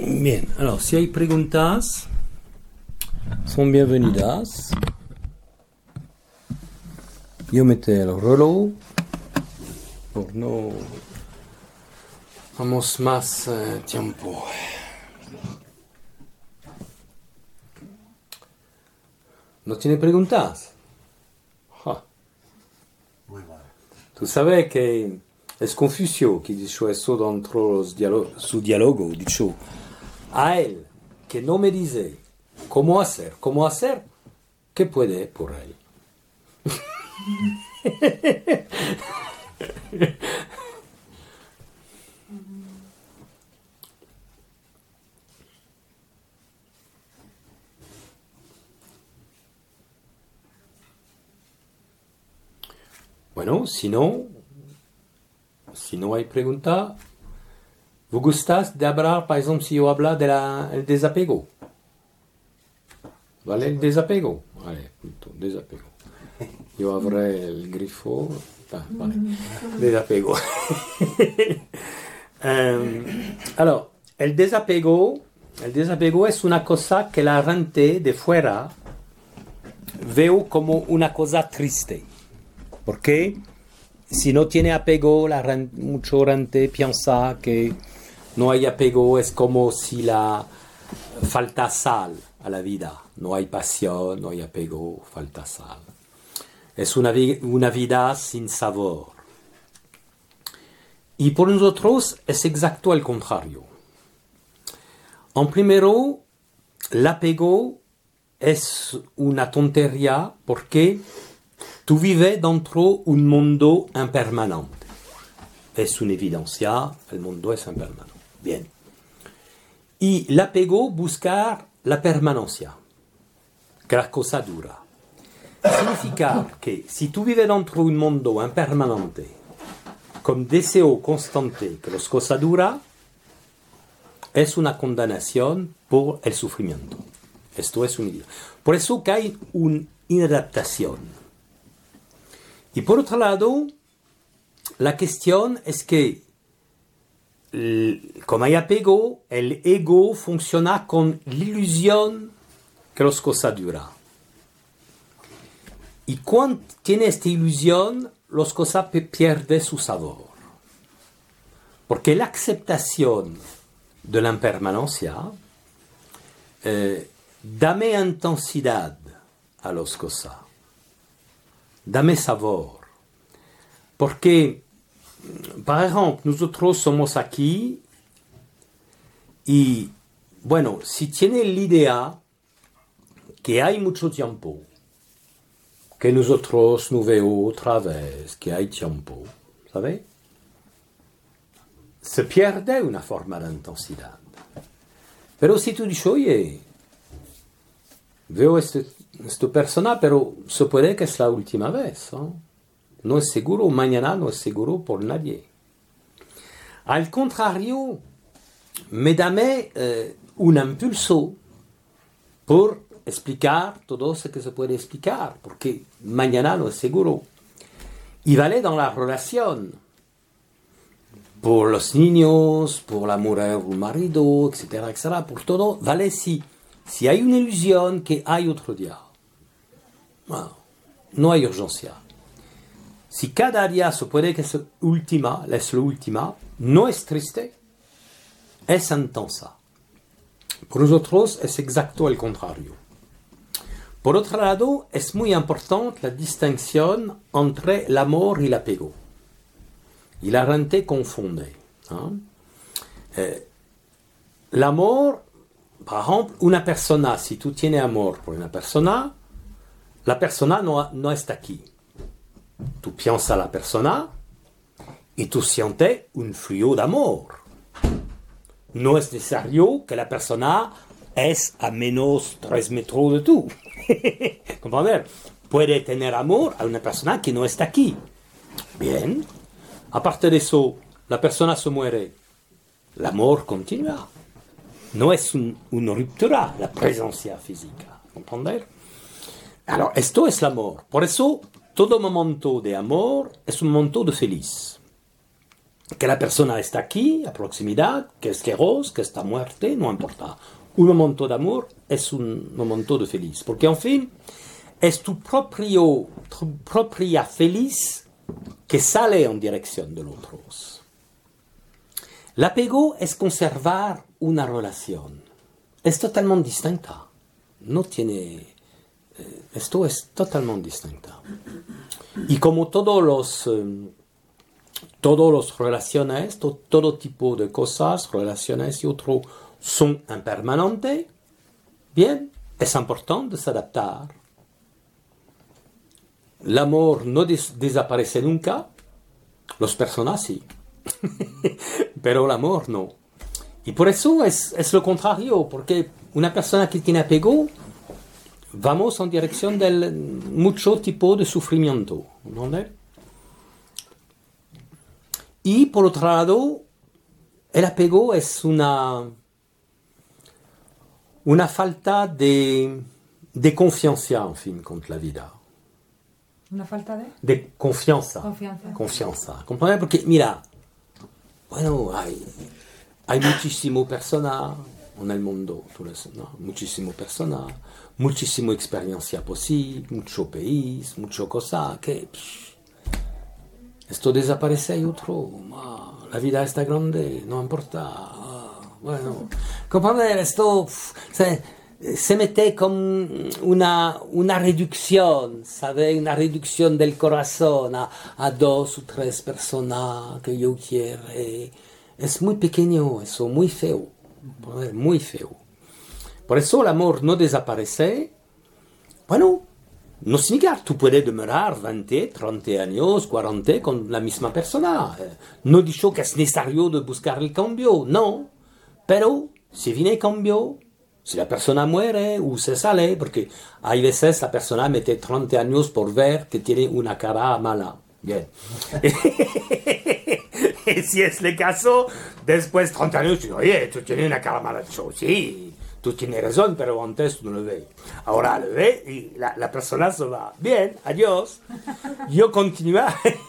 Bien, alors si hay preguntas, son bienvenidas. Yo meté el reloj por no vamos más eh, tiempo. ¿No tiene preguntas? Ja. Tú sabes que es Confucio que dijo eso dentro de su diálogo, dicho a él que no me dice cómo hacer, cómo hacer, ¿qué puede por él? Bueno, si no, si no hay pregunta, ¿vous gustas de hablar, par exemple, si yo habla del desapego? ¿Vale? El desapego. Vale, punto, desapego. Yo abriré el grifo. Ah, vale. Desapego. Em, alors, el desapego, el desapego es una cosa que la gente de fuera veo como una cosa triste. Porque si no tiene apego, la ren- mucho gente piensa que no hay apego, es como si la falta sal a la vida. No hay pasión, no hay apego, falta sal. Es una, vi- una vida sin sabor. Y por nosotros es exacto al contrario. En primero, el apego es una tontería porque tú vives dentro un mundo impermanente. Es una evidencia, el mundo es impermanente. Y el apego busca la permanencia, que la cosa dura. Significa que si tú vives dentro un mundo impermanente, con deseo constante que las cosas duran, es una condenación por el sufrimiento. Esto es un Por eso que hay una inadaptación. Y por otro lado, la cuestión es que, como hay apego, el ego funciona con la ilusión que las cosas duran. Y cuando tiene esta ilusión, las cosas pierden su sabor. Porque la aceptación de la impermanencia eh, dame intensidad a las cosas, dame sabor. Porque, por ejemplo, nosotros somos aquí y, bueno, si tiene la idea que hay mucho tiempo, que nosotros no veo otra vez, que hay tiempo, ¿sabe? Se pierde una forma de intensidad. Pero si tú dices, oye, veo este, esta persona, pero se puede que es la última vez. ¿no? No es seguro, mañana no es seguro por nadie. Al contrario, me dame eh, un impulso por explicar todo lo que se puede explicar, porque mañana no es seguro. Y vale dans la relación, por los niños, por la mujer o marido, etcétera, etcétera, por todo, vale si, si hay una ilusión que hay otro día. Bueno, no hay urgencia. Si cada día se puede que es última, es la última, no es triste, es intensa. Por nosotros es exacto el contrario. Por otro lado, es muy importante la distinción entre el amor y el apego. Y la gente confunde. Eh, el amor, por ejemplo, una persona, si tú tienes amor por una persona, la persona no, no está aquí. Tú piensas a la persona y tú sientes un flujo de amor. No es necesario que la persona es a menos 3 metros de tú. ¿Comprender? Puede tener amor a una persona que no está aquí. Bien. Aparte de eso, la persona se muere. El amor continúa. No es un- una ruptura la presencia física. ¿Comprender? Alors, esto es el amor. Por eso, todo momento de amor es un momento de feliz. que la persona está aquí, a proximidad, que es feroz, que está muerte, no importa. Un momento de amor es un momento de feliz, porque en fin, es tu propio, tu propia feliz que sale en dirección del otro. L'apego es conservar una relación. Es totalmente distinta. No tiene... Eh, esto es totalmente distinta. Y como todos los... Eh, todos los relaciones, to, todo tipo de cosas, relaciones y otros son impermanentes, bien, es importante s'adaptar. L'amor no des desaparece nunca, los personas sí, pero el amor no. Y por eso es, es, lo contrario, porque una persona que tiene apego, vamos en dirección del mucho tipo de sufrimiento. ¿no? Y por otro lado, el apego es una, una falta de, de confianza, en fin, con la vida. ¿Una falta de? De confianza. Confianza. Confianza. ¿Comprende? Porque, mira, bueno, hay, hay muchísimas personas en el mundo, ¿no? muchísimas personas, muchísima experiencia posible, mucho país, mucho cosa que... Pff, esto desaparece y otro. la vida está grande, no importa. bueno, comprender, esto se, se, mete como una, una reducción, ¿sabe? Una reducción del corazón a, a dos o tres personas que yo quiero. Es muy pequeño eso, muy feo. Muy feo. Por eso el amor no desaparece. Bueno, no significa tú puedes demorar 20, 30 años, 40 con la misma persona. No dicho que es necesario de buscar el cambio, no. Pero si viene el cambio, si la persona muere o se sale, porque hay veces la persona mete 30 años por ver que tiene una cara mala. Bien. si es el caso, después de 30 años, oye, tú tienes una cara mala. Yo, sí, tú tienes razón, pero antes no lo ves. Ahora lo ves y la, persona se va. Bien, adiós. Yo continúa.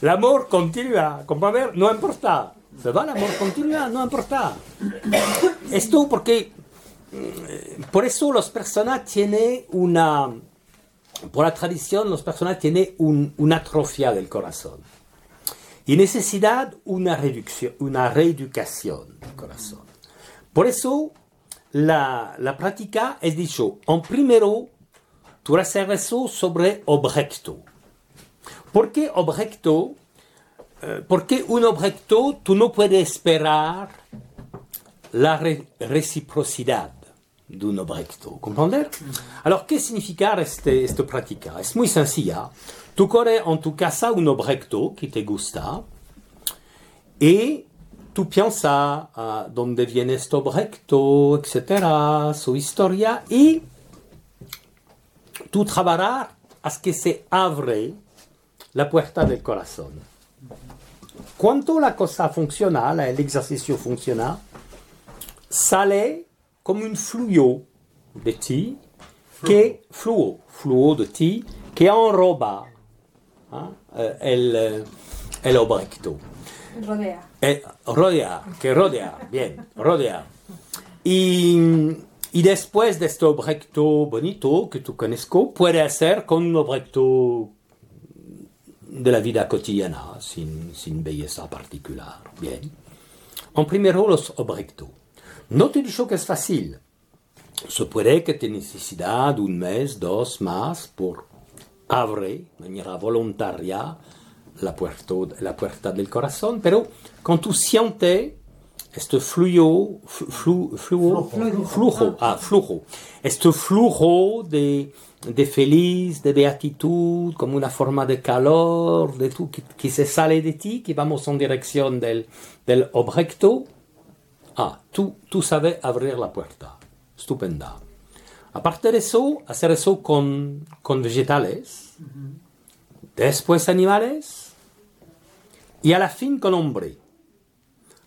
el amor continúa. ver, no importa. Se va el amor continúa, no importa. Esto porque, mm, por eso las personas tienen una, por la tradición, las personas tienen un, una atrofia del corazón. Y necesidad una reducción, una reeducación del corazón. Por eso, la, la práctica es dicho, en primero, hacer eso sobre objeto. ¿Por qué objeto? Eh, porque un objeto tú no puedes esperar la re reciprocidad de un objeto. ¿Comprender? Alors, ¿qué significa este, esta práctica? Es muy sencilla. Tú corres en tu casa un objeto que te gusta y tú piensas uh, dónde viene este objeto, etcétera, su historia, y tú trabajarás hasta que se abre la puerta del corazón. Cuando la cosa funciona, el ejercicio funciona, sale como un flujo de ti, que flujo, flujo de ti, que enroba ¿eh? el, el objeto. Rodea. Eh, rodea, que rodea, bien, rodea. Y, y, después de este objeto bonito que tú conozco, puede ser con un objeto de la vida cotidiana, sin, sin belleza particular. Bien. En primero, los objetos. No te digo que es fácil. Se puede que te necesidad un mes, dos más por abrir de manera voluntaria la puerta, la puerta del corazón, pero cuando tú sientes este flujo, flu, flujo, flujo, ah, flujo, este flujo de, de feliz, de beatitud, como una forma de calor, de tú, que, que, se sale de ti, que vamos en dirección del, del objeto, ah, tú, tú sabes abrir la puerta. Estupenda. Aparte de eso, hacer eso con, con vegetales, después animales, y a la fin con hombre.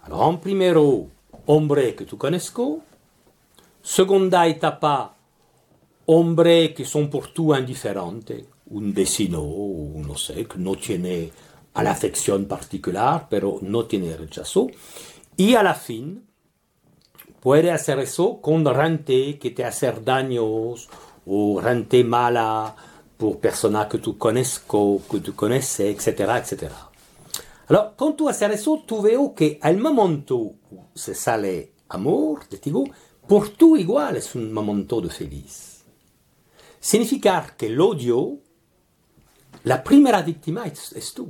Alors, en primero, hombre que tú conozco. Segunda etapa, hombre que son por tú indiferentes. Un vecino, no sé, que no tiene a la afección particular, pero no tiene rechazo. Y a la fin, puede hacer eso con gente que te hace daños o gente mala por personas que tú conozco, que tú conoces, etcétera, etcétera. Alors, quand tu as ces réseaux, tu vois qu'à un moment où c'est ça l'amour de Thibaut, pour tout igual, c'est un moment de felice. Significa que l'odio, la première victime est tu.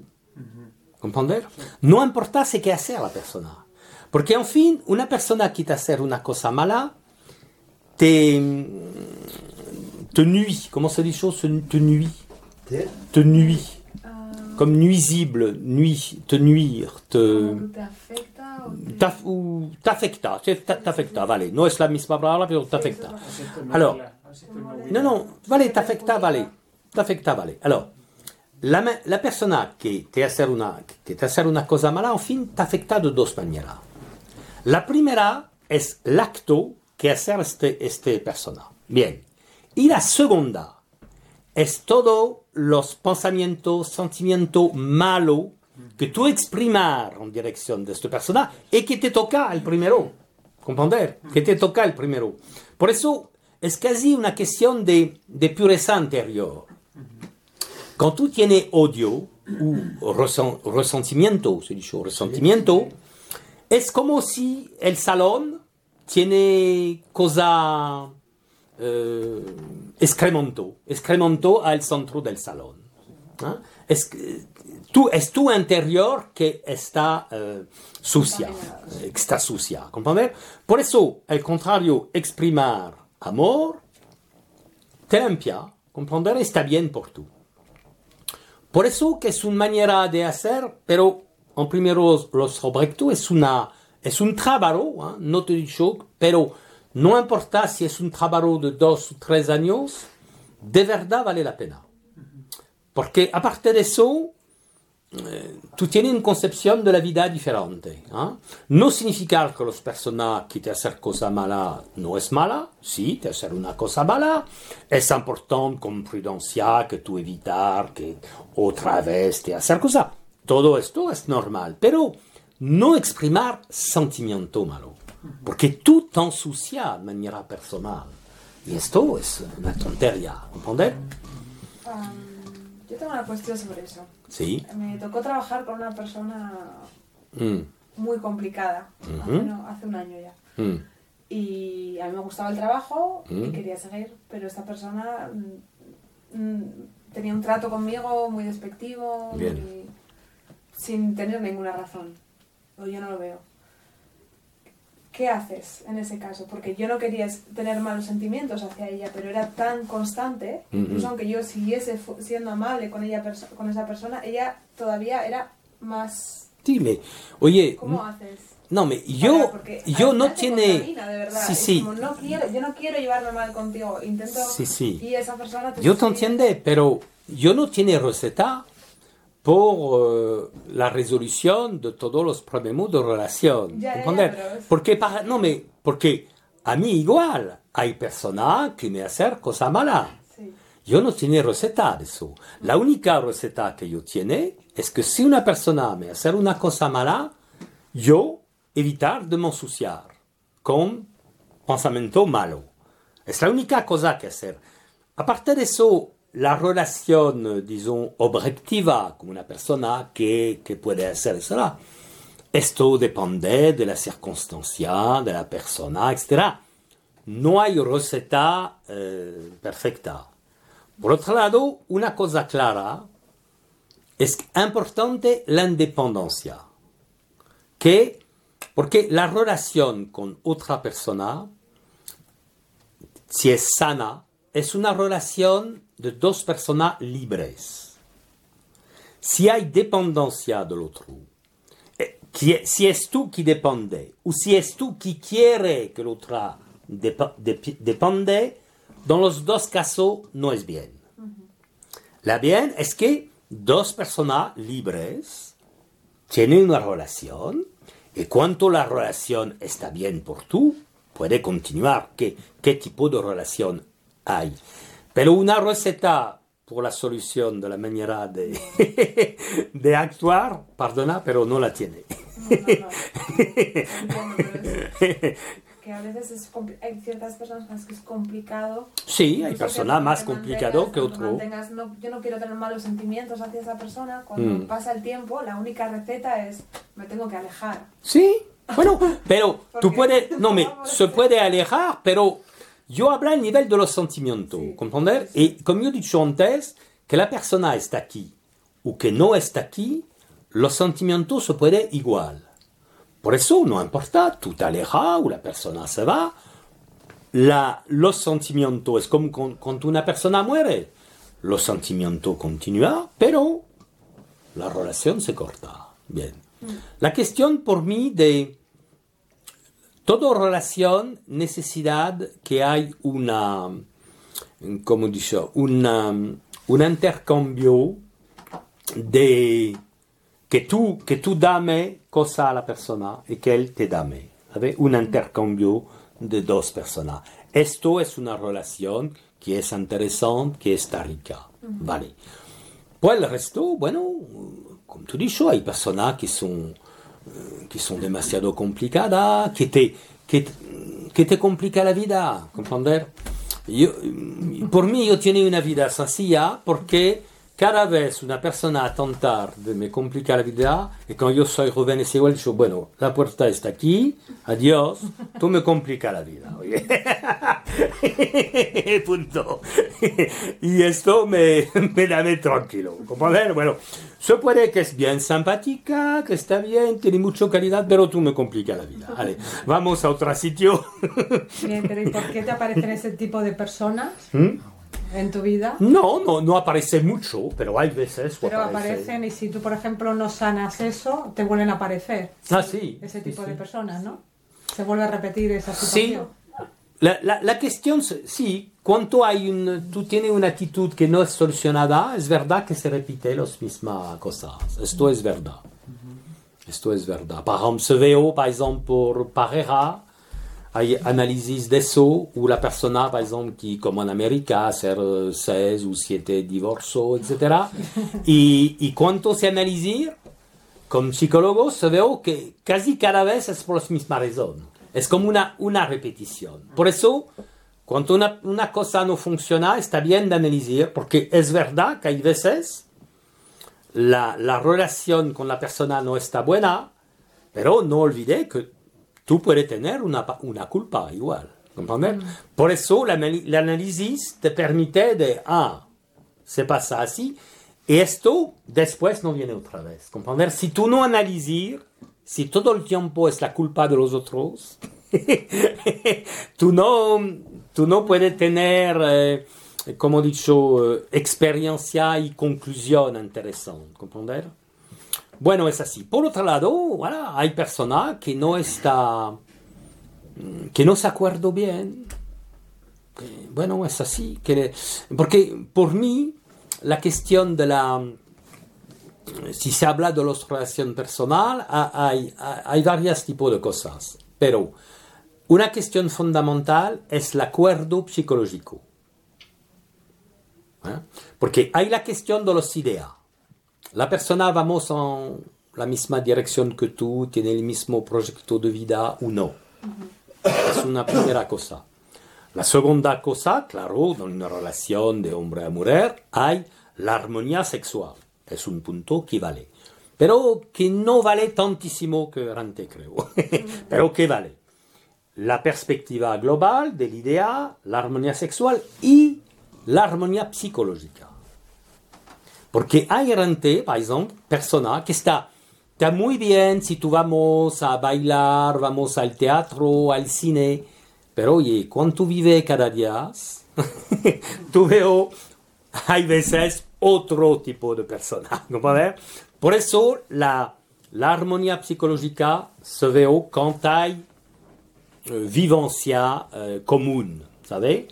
Comprendre? Non importa ce che sert la persona. Perché, enfin, une personne qui t'assert una cosa mala, te, te nuit. Comment se dit chose? Te nuit. Te nuit comme nuisible, nuit, te nuire, te... T'affecta, t'affecta, vale. No es la misma palabra, pero t'affecta. Alors, non, non, vale, t'affecta, vale. T'affecta, vale. Alors, la, la persona que te hace una, que te hace una cosa mala, en fin, t'affecta de dos maneras. La primera es l'acto que hace este, este persona. Bien. Y la segunda es todo los pensamientos, sentimientos malos que tú exprimar en dirección de esta persona y que te toca el primero. ¿Comprender? Que te toca el primero. Por eso es casi una cuestión de, de pureza anterior. Cuando tú tienes odio o resentimiento, se dice resentimiento, es como si el salón tiene cosa eh, excremento, excremento al centro del salón. ¿eh? Es, tú, es tu interior que está eh, sucia, está sucia, ¿comprender? Por eso, al contrario, exprimar amor te limpia, ¿comprender? Está bien por tú. Por eso que es una manera de hacer, pero en primero los objetos es una es un trabajo, no te digo, pero no importa si es un trabajo de dos o tres años, de verdad vale la pena. Porque aparte de eso, eh, tú tienes una concepción de la vida diferente. ¿eh? No significa que las personas que te hacen cosas malas no es mala, sí, te hacen una cosa mala, es importante con prudencia que tú evitar que otra vez te hacen cosas. Todo esto es normal, pero no exprimar sentimiento malo. Porque tú te ensucias de manera personal. Y esto es una tontería, ¿comprender? Um, yo tengo una cuestión sobre eso. Sí. Me tocó trabajar con una persona Mm. muy complicada hace, Ujú. no- hace un año ya. Mm. Y a mí me gustaba el trabajo y Mm. quería seguir, pero esta persona mm, mm, tenía un trato conmigo muy despectivo, Bien. muy- sin tener ninguna razón. O yo no lo veo. ¿Qué haces en ese caso? Porque yo no quería tener malos sentimientos hacia ella, pero era tan constante, Ujú. incluso aunque yo siguiese siendo amable con, ella, con esa persona, ella todavía era más... Dime, oye, ¿Cómo haces? no, me, yo, porque yo no tiene... Sí, sí, como, no quiero, yo no quiero llevarme mal contigo. Intento. Sí, sí. Y esa persona te yo te entiendo, pero yo no tiene receta por eh, la resolución de todos los problemas de relación. Ya, ya, ya, pero Porque, para, no, me, porque a mí igual hay personas que me hacen cosas malas. Sí. Yo no tiene receta de eso. La única receta que yo tiene es que si una persona me hace una cosa mala, yo evitar de me ensuciar con pensamiento malo. Es la única cosa que hacer. Aparte de eso, la relación, eh, disons, objetiva con una persona que, que puede hacer eso, esto depende de la circunstancia, de la persona, etc. No hay receta eh, perfecta. Por otro lado, una cosa clara es importante la independencia. Que, porque la relación con otra persona, si es sana, es una relación de dos personas libres. Si hay dependencia del otro, eh, si es tú que depende, o si es tú que quiere que el otro dep- depende, en los dos casos no es bien. La bien es que dos personas libres tienen una relación y cuanto la relación está bien por tú, puede continuar. ¿Qué, qué tipo de relación hay? Pero una receta por la solución de la manera de, de actuar, perdona, pero no la tiene. No, que a veces es hay ciertas personas con las que es complicado. Sí, hay personas más complicado que otro. no- yo no quiero tener malos sentimientos hacia esa persona. Cuando Mm. pasa el tiempo, la única receta es me tengo que alejar. Sí, bueno, pero tú puedes, no, me, se puede alejar, pero yo hablo al nivel de los sentimientos, Sí. ¿comprender? Y como yo he dicho antes, que la persona está aquí o que no está aquí, los sentimientos se pueden igual. Por eso no importa, tú te alejas o la persona se va, la, los sentimientos es como con- cuando una persona muere. Los sentimientos continúan, pero la relación se corta. Bien. La cuestión por mí de toda relación necesidad que hay una, como dicho, una, un intercambio de que tú, que tú dame cosa a la persona y que él te dame. ¿sabe? Un intercambio de dos personas. Esto es una relación que es interesante, que está rica. Vale. Pues el resto, bueno, como tú dices, hay personas que son, que son demasiado complicadas, que te, que, te complica la vida, ¿comprender? Yo, mm, por mí yo tengo una vida sencilla porque cada vez una persona a tentar de me complicar la vida y cuando yo soy joven es igual, digo, bueno, la puerta está aquí, adiós, tú me complicas la vida. oye. Punto. y esto me, me da tranquilo. ¿Comprender? Bueno, se puede que es bien simpática, que está bien, tiene mucha calidad, pero tú me complicas la vida. Vale, vamos a otro sitio. Bien, pero ¿y por qué te aparecen ese tipo de personas ¿Mm? En tu vida? No, no, no aparece mucho, pero hay veces Pero aparece. aparecen y si tú, por ejemplo, no sanas eso, te vuelven a aparecer. Ah, sí. Ese sí, tipo sí. de personas, ¿no? Se vuelve a repetir esa Sí. situación. La, la, la cuestión, sí, cuando hay un, tú tienes una actitud que no es solucionada, es verdad que se repite las mismas cosas. Esto es verdad. Esto es verdad. Par ejemplo, se veo, par ejemplo, por pareja, hay análisis de eso, où la persona, par ejemplo, qui, como en América, hacer eh, seis o siete divorcios, etc. y, y cuando se analiza, como psicólogo, se veo que casi cada vez es por la misma razón. Es como una, una repetición. Por eso, cuando una, una cosa no funciona, está bien de analizar, porque es verdad que hay veces la, la relación con la persona no está buena, pero no olvide que tú puedes tener una, una culpa igual. ¿Comprendes? Por eso la anali- el análisis te permite de, ah, se pasa así, y esto después no viene otra vez. ¿Comprender? Si tú no analizas, si todo el tiempo es la culpa de los otros, tú no, tú no puedes tener, eh, como he dicho, eh, experiencia y conclusión interesante. ¿Comprender? Bueno, es así. Por otro lado, hay personas que no está, mm, que no se acuerdan bien. Bueno, es así. Que, porque por mí, la cuestión de la, si se habla de las relaciones personales, ha- hay, hay, varios tipos de cosas. Pero una cuestión fundamental es el acuerdo psicológico. ¿Eh? Porque hay la cuestión de las ideas. La persona vamos en la misma dirección que tú, tiene el mismo proyecto de vida o no. Es una primera cosa. La segunda cosa, claro, en una relación de hombre a mujer hay la armonía sexual. Es un punto que vale. Pero que no vale tantísimo que antes creo. Pero que vale. La perspectiva global de la idea, la armonía sexual y la armonía psicológica. Porque hay gente, por ejemplo, persona que está, está muy bien si tú vamos a bailar, vamos al teatro, al cine, pero oye, cuando tú vives cada día, tú veo, hay veces otro tipo de persona, ¿no? Por eso la, la armonía psicológica se ve cuando hay eh, vivencia eh, común, ¿sabes?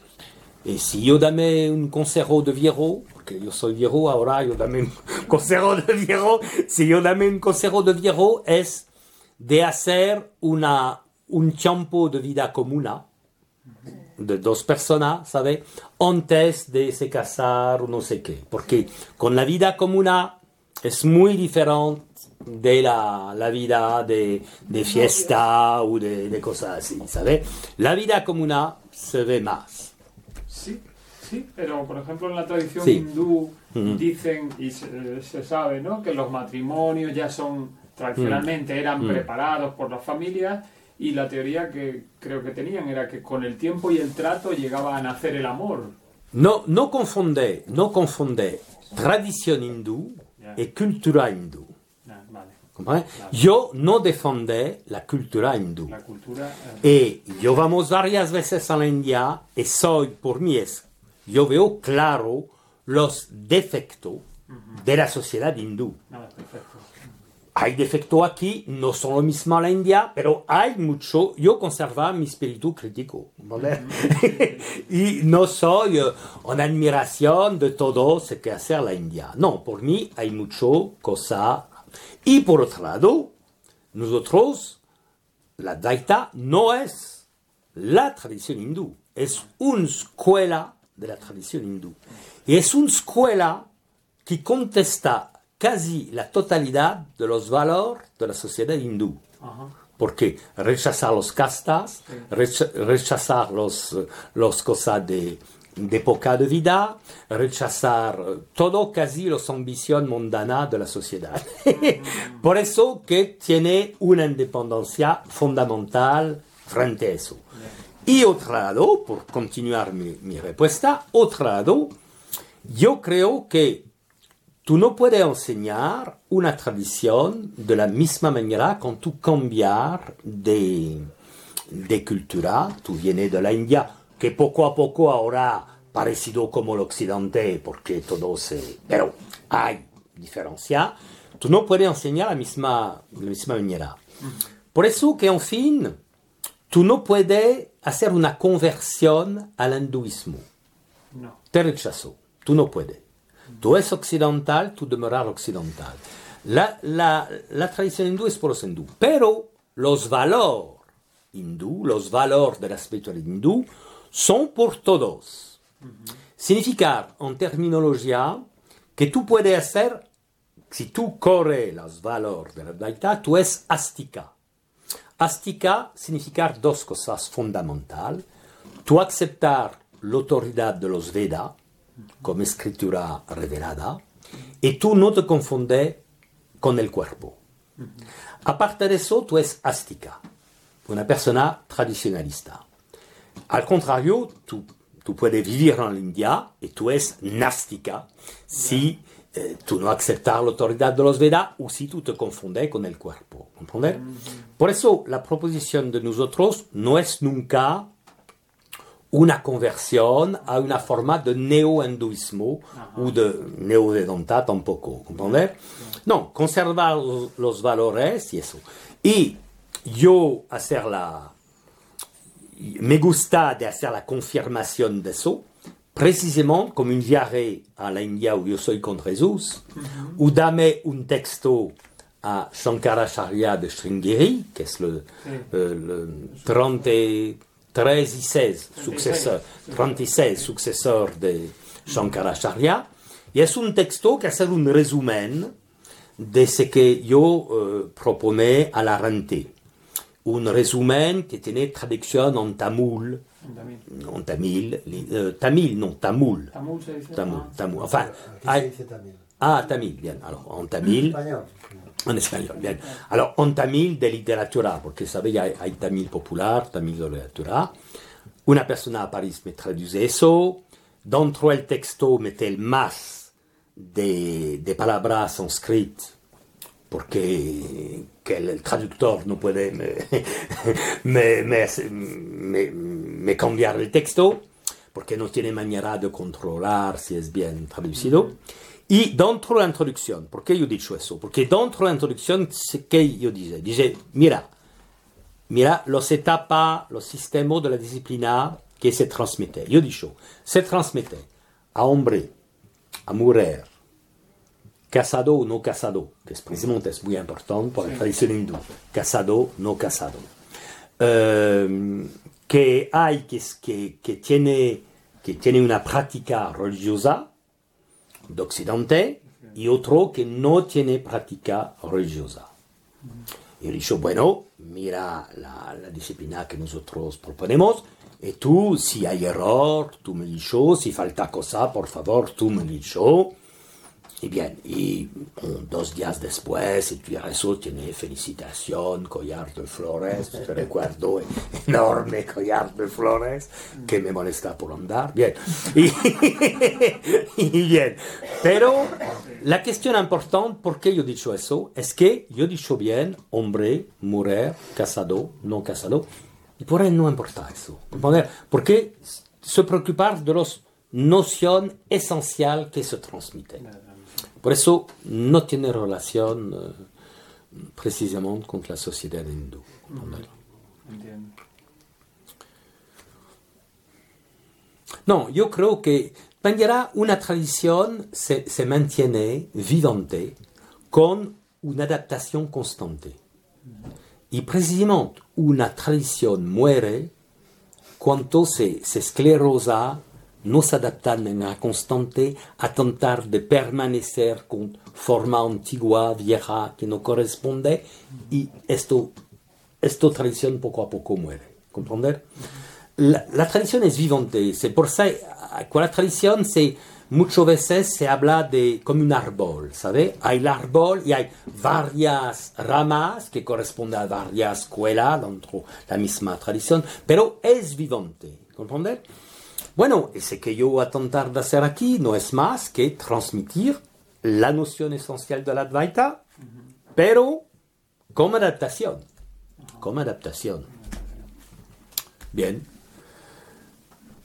Y si yo dame un consejo de viejo, yo soy viejo ahora, yo un consejo de viejo, si yo un consejo de viejo es de hacer una, un tiempo de vida común, de dos personas, ¿sabe? Antes de se casar o no sé qué. Porque con la vida comuna es muy diferente de la, la vida de, de fiesta o de, de cosas así, ¿sabe? La vida comuna se ve más. Sí, pero por ejemplo en la tradición Sí. hindú dicen y se, se sabe, ¿no? Que los matrimonios ya son tradicionalmente eran Mm. preparados por las familias y la teoría que creo que tenían era que con el tiempo y el trato llegaba a nacer el amor. No, no confunde, no confunde tradición hindú Ya. y cultura hindú. Ah, vale, ¿comprende? Claro. Yo no defendé la cultura hindú. la cultura. eh, Y yo vamos varias veces a la India y soy, por mí es, yo veo claro los defectos de la sociedad hindú. perfecto. Hay defectos aquí, no son lo mismo a la India, pero hay mucho, yo conservo mi espíritu crítico, ¿vale? y no soy eh, en admiración de todo lo que hace la India. No, por mí hay mucho cosa. Y por otro lado, nosotros, la Daita no es la tradición hindú, es una escuela de la tradición hindú. Y es una escuela que contesta casi la totalidad de los valores de la sociedad hindú. Ajá. Porque rechazar los castas, recha- rechazar los, los cosas de, de poca de vida, rechazar todo casi las ambiciones mundanas de la sociedad. Por eso que tiene una independencia fundamental frente a eso. Y otro lado, por continuar mi, mi respuesta, otro lado, yo creo que tú no puedes enseñar una tradición de la misma manera cuando tú cambiar de, de cultura. Tú vienes de la India, que poco a poco ahora parecido como el occidente, porque todo se... Pero hay diferencia. Tú no puedes enseñar la misma, la misma manera. Por eso que, en fin, tú no puedes hacer una conversión al hinduismo No. te rechazó. Tú no puedes. Tú eres occidental, tú demorar occidental. La, la, la tradición hindú es por los hindú, pero los valores hindú, los valores de la espiritualidad hindú, son por todos. Significar en terminología que tú puedes hacer, si tú corres los valores de la Advaita, tú es astika. Astica significar dos cosas fondamentales. Tu acceptar l'autoritat de los Vedas comme escritura revelada et tu no te confundes con el cuerpo. Aparte de eso, tu es astica, una persona tradicionalista. Al contrario, tu, puedes vivir en l'India et tu es nastica si eh, tú no aceptas la autoridad de los Vedas o si tú te confundes con el cuerpo. ¿comprender? Por eso la proposición de nosotros no es nunca una conversión a una forma de neo-hinduismo o de neo-vedanta tampoco, ¿comprender? No, conservar los, los valores y eso. Y yo hacer la... Me gusta de hacer la confirmación de eso, précisément comme une diarrhée à l'India où je suis contre Jésus, ou dame un texto à Shankaracharya de Sringiri, qui est le, euh, le et 16 successeur, 36 successeur de Shankaracharya, y es un texto qui est un résumé de ce que je euh, proposais à la rentrée. Un résumé qui était une traduction en tamoul. En tamil, eh, tamil, non, tamul. Tamul se dice. Tamul, Ah. tamul. Enfin, también. ah, tamil, bien. Alors, en tamil, en español, bien. Alors, en tamil de literatura, porque sabéis, hay, hay tamil popular, tamil de literatura. Una persona a París me traduce eso. Dentro del texto mete el más de, de palabras sánscritas, porque que el, traductor no puede me, me, me, me- cambiar el texto, porque no tiene manera de controlar si es bien traducido. Y dentro de la introducción, ¿por qué yo he dicho eso? Porque dentro de la introducción, ¿qué yo dije? Dije, mira, mira los etapas, los sistemas de la disciplina que se transmite. Yo he dicho, se transmite a hombre, a mujer, casado o no casado, que es precisamente es muy importante para la tradición hindú, casado o no casado. Eh, que hay que, que, que, tiene, que tiene una práctica religiosa de Occidente y otro que no tiene práctica religiosa. Y he dicho, bueno, mira la, la disciplina que nosotros proponemos y tú, si hay error, tú me dices, si falta cosa, por favor, tú me dices. Y bien, y dos días después, el rezo tiene felicitación, collar de flores, te recuerdo, enorme collar de flores, que me molesta por andar, bien. Y, y bien, pero la cuestión importante, ¿por qué yo he dicho eso? Es que yo he dicho bien, hombre, mujer, casado, no casado, y por él no importa eso. Porque se preocupar de las nociones esenciales que se transmiten. Por eso no tiene relación eh, precisamente con la sociedad hindú. No, yo creo que Pandira, una tradición se, se mantiene vivante con una adaptación constante. Y precisamente una tradición muere cuando se, se esclerosa, no se adapta de manera constante a tratar de permanecer con forma antigua, vieja, que no corresponde, y esto, esta tradición poco a poco muere. ¿Comprender? La, tradición es vivante, c'est por ça, con la tradición se, muchas veces se habla de como un árbol, ¿sabe? Hay el árbol y hay varias ramas que corresponden a varias escuelas dentro de la misma tradición, pero es vivante, ¿comprender? Bueno, ese que yo voy a tratar de hacer aquí no es más que transmitir la noción esencial de la Advaita, pero como adaptación, como adaptación. Bien.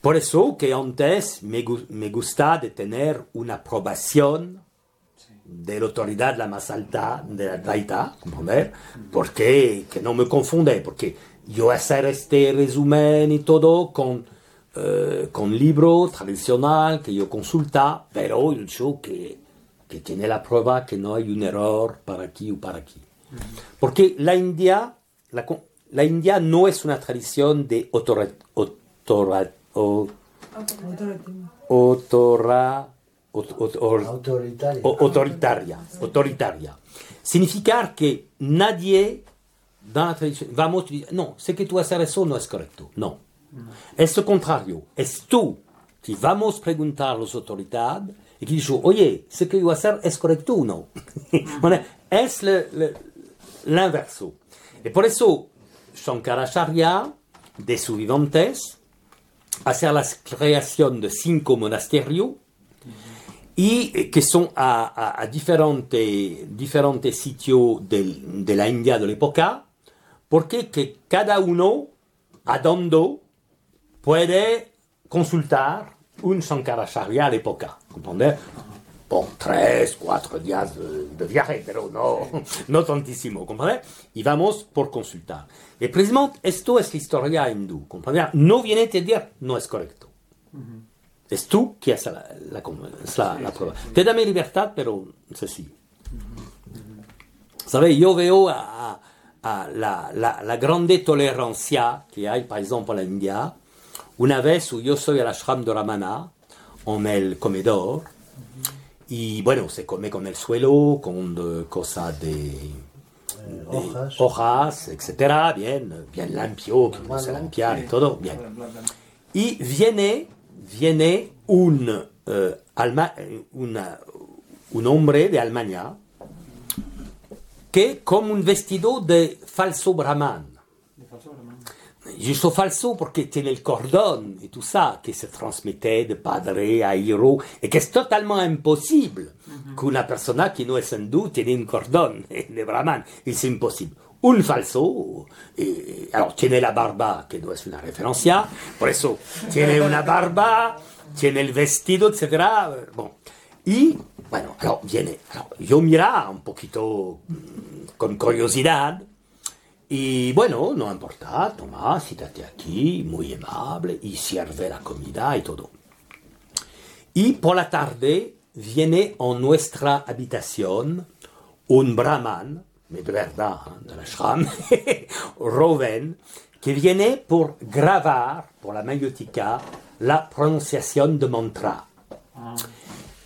Por eso que antes me, me gusta de tener una aprobación de la autoridad la más alta de la Advaita, ¿comprender? Porque, que no me confunde, porque yo hacer este resumen y todo con, eh, con libro tradicional que yo consulta, pero yo digo que, que tiene la prueba que no hay un error para aquí o para aquí. Porque la India, la, la India no es una tradición de autora, autora- o- autora- aut- aut- or- Autoritario. o- autoritaria, autoritaria. Significar que nadie dans la tradición, vamos, no, sé que tú hacer eso no es correcto, no. Es lo contrario, es tú que vamos a preguntar a las autoridades y que digo, oye, sé que yo hacer es correcto o no. Bueno, es le- l'inverso. Y por eso Shankaracharya, de sus vivantes, hace la creación de cinco monasterios y eh, que son a, diferentes, diferentes sitios de la India de la época, porque que cada uno, adando, puede consultar un Shankaracharya a la época. ¿Comprende? Por tres, cuatro días de, de viaje, pero no, no tantísimo, ¿comprende? Y vamos por consultar. Y precisamente esto es la historia hindú, ¿comprende? No viene a decir, no es correcto. Es tú que haces la, la, la, la prueba. Te da mi libertad, pero es así. ¿Sabes? Yo veo a, a- a la, la, la grande tolerancia que hay, por ejemplo, en la India. Una vez yo soy al ashram de Ramana, en el comedor, y bueno, se come con el suelo, con eh, cosas de, de hojas. hojas, etcétera, bien, bien limpio, que no se limpiar y todo, bien. Y viene, viene un, eh, alma- eh, una- un hombre de Alemania que con un vestido de falso brahman. Y Giusto Falso perché tiene il cordon et tout ça, qui se transmettait de padre à héros, et que c'est totalement impossible qu'une persona qui non est sans doute tiene un cordon, vraiment, c'est impossible. Un falso, et, alors tiene la barba, che non è una referencia, por eso tiene una barba, tiene il vestito, etc. Bon. Y, bueno, alors viene, alors, yo mira un poquito mm, con curiosidad, y bueno, no importa, toma, siéntate aquí, muy amable, y sirve la comida y todo. Y por la tarde viene a nuestra habitación un brahman, de verdad, ¿eh? de la ashram, Roven, que viene por grabar, por la mayótica, la pronunciación de mantra. Ah,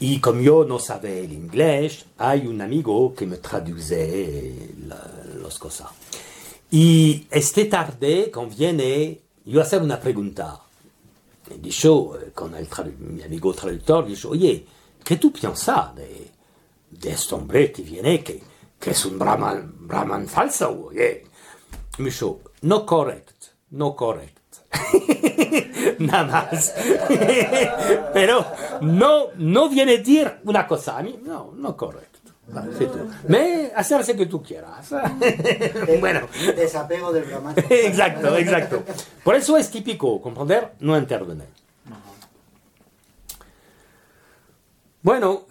Y como yo no sabía el inglés, hay un amigo que me traduce las cosas. Y esta tarde, cuando viene, yo hacer una pregunta. Eh, con el mi amigo traductor, dicho, oye, ¿qué tú piensas de, de este hombre que viene, que, que es un brahman, brahman falso? Oye? Me dijo, no correct, no correct. Nada más. Pero no, no viene a decir una cosa a mí, no, no correcto. Vale, c'est tout. Mais hacer ce que tú quieras. bueno, Desapego del Brahman. exacto, exacto. Por eso es típico, comprender, no intervenir. Bueno,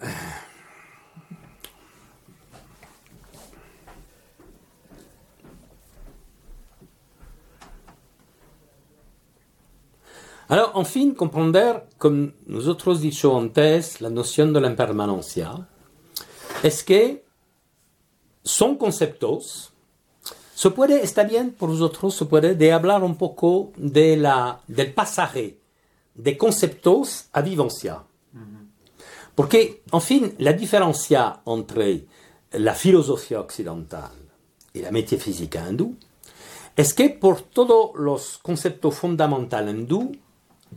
Alors, en fin, comprender, comme nosotros dicho antes, la noción de la impermanencia, es que son conceptos, se puede, está bien por nosotros, se puede de hablar un poco de la, del pasaje de conceptos a vivencia? Porque, en fin, la diferencia entre la filosofía occidental y la metafísica hindú es que por todos los conceptos fundamentales hindú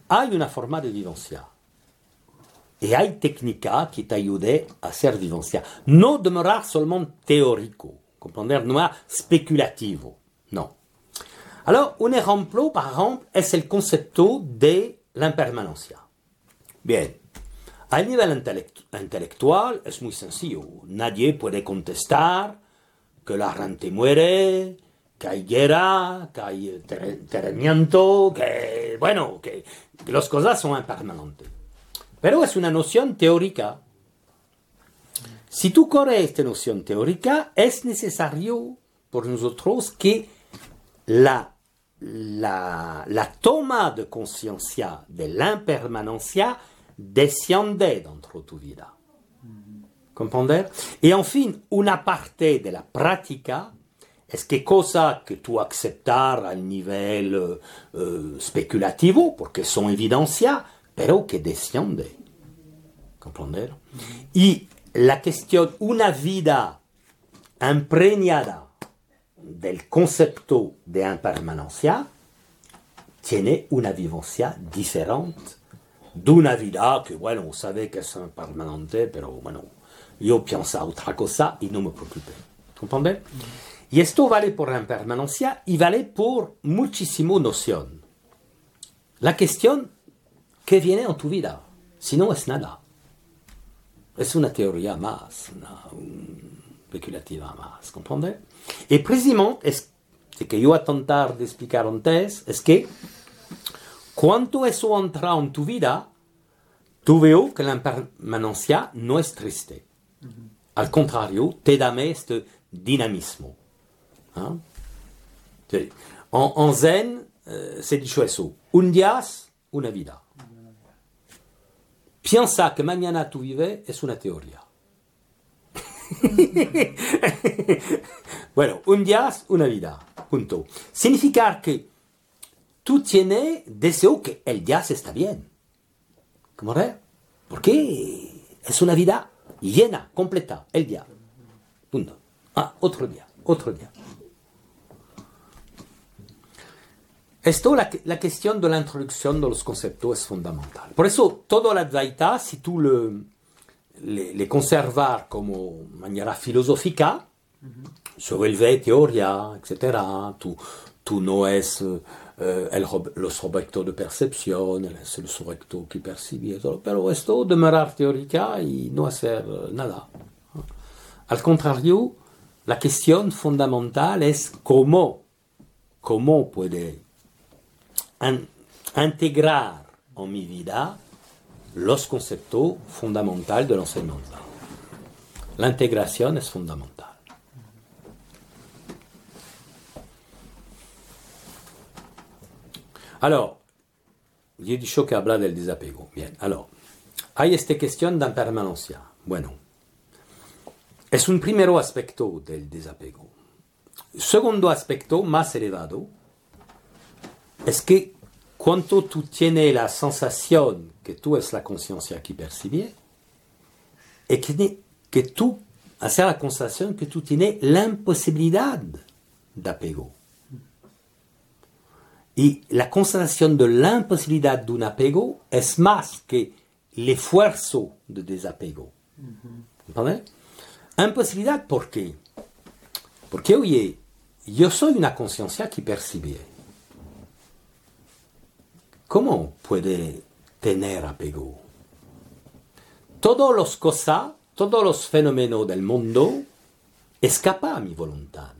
hay una forma de vivencia e hay técnica qui t'aident à survivre. Non demeurar seulement théorico, comprendre, non spéculativo. Non. Alors, un exemple, par exemple, est le concepto de l'impermanencia. Bien. A nivel intelectual, es muy sencillo. Nadie puede contestar que la rente muere, que hay guerra, que hay terremoto, que, bueno, que, que las cosas son impermanentes. Pero es una noción teórica. Si tú corres esta noción teórica, es necesario por nosotros que la, la, la toma de conciencia de la impermanencia desciende dentro de tu vida. ¿Comprender? Y en fin, una parte de la práctica es que cosa que tú aceptar al nivel eh, especulativo, porque son evidencia, però che descende. Comprendere? E la questione, una vita impregnata del concepto de impermanencia tiene una vivencia différente d'una vida que, bueno, on savait qu'elle c'est impermanente, pero bueno, io a otra cosa y no me preoccupé. Comprendez? Y esto vale por impermanencia y vale por muchísimo noción. La question que viene en tu vida, si no es nada? Es una teoría más, una, un- especulativa más, ¿comprende? Y precisamente es lo que yo a tratar de explicar antes, es que cuando eso entra en tu vida, tú veo que la impermanencia no es triste. Al contrario, te da este dinamismo. En, en Zen eh, se dicho eso, un día, una vida. Piensa que mañana tú vives es una teoría. bueno, un día, una vida. Punto. Significa que tú tienes deseo que el día está bien. ¿Cómo es? Porque es una vida llena, completa, el día. Punto. Ah, otro día, otro día. Esto, la, la cuestión de la introducción de los conceptos es fundamental. Por eso, toda la Advaita, si tú le, le, le conservar como manera filosófica, se vuelve teoría, etc. Tú, tú no es eh, el, los objetos de percepción, es el sujeto que percibe, pero esto demorar teórica y no hacer nada. Al contrario, la cuestión fundamental es cómo, cómo puede integrar en mi vida los conceptos fundamentales de l'enseignement. La integración es fundamental. Alors, he dicho que habla del desapego. Bien, alors, hay esta cuestión de impermanencia. Bueno, es un primer aspecto del desapego. Segundo aspecto más elevado es que cuando tú tienes la sensación que tú es la conciencia que percibe, es que, que tú haces la sensación que tú tienes la imposibilidad de apego. Y la constatación de la imposibilidad de un apego es más que el esfuerzo de desapego. ¿Comprende? Imposibilidad, ¿por qué? Porque, oye, yo soy una conciencia que percibe. ¿Cómo puede tener apego? Todos los cosas, todos los fenómenos del mundo escapan a mi voluntad.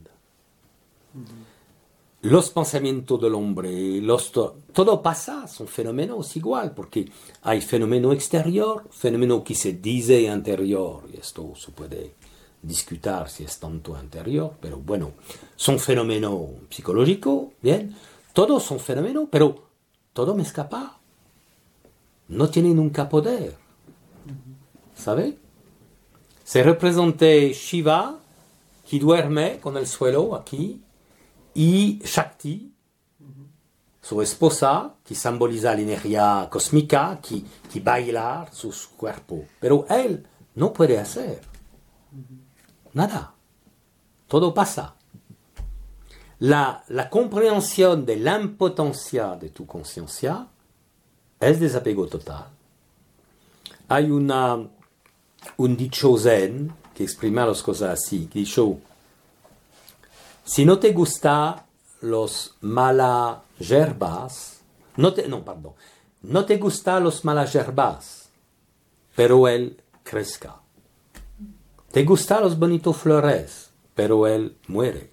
Los pensamientos del hombre, todo pasa, son fenómenos igual, porque hay fenómeno exterior, fenómeno que se dice interior, y esto se puede discutir si es tanto interior, pero bueno, son fenómenos psicológicos, bien, todos son fenómenos, pero todo me escapa. No tiene nunca poder. ¿Sabe? Se representa Shiva, que duerme con el suelo aquí, y Shakti, su esposa, que simboliza la energía cósmica, que, que baila su cuerpo. Pero él no puede hacer nada. Todo pasa. La, compréhensión de la impotencia de tu conciencia es desapego total. Hay una, un dicho zen que exprima las cosas así, que dicho, si no te gusta los malas yerbas, no te, no, perdón, no te gusta los malas yerbas, pero él crezca. Te gustan los bonitos flores, pero él muere.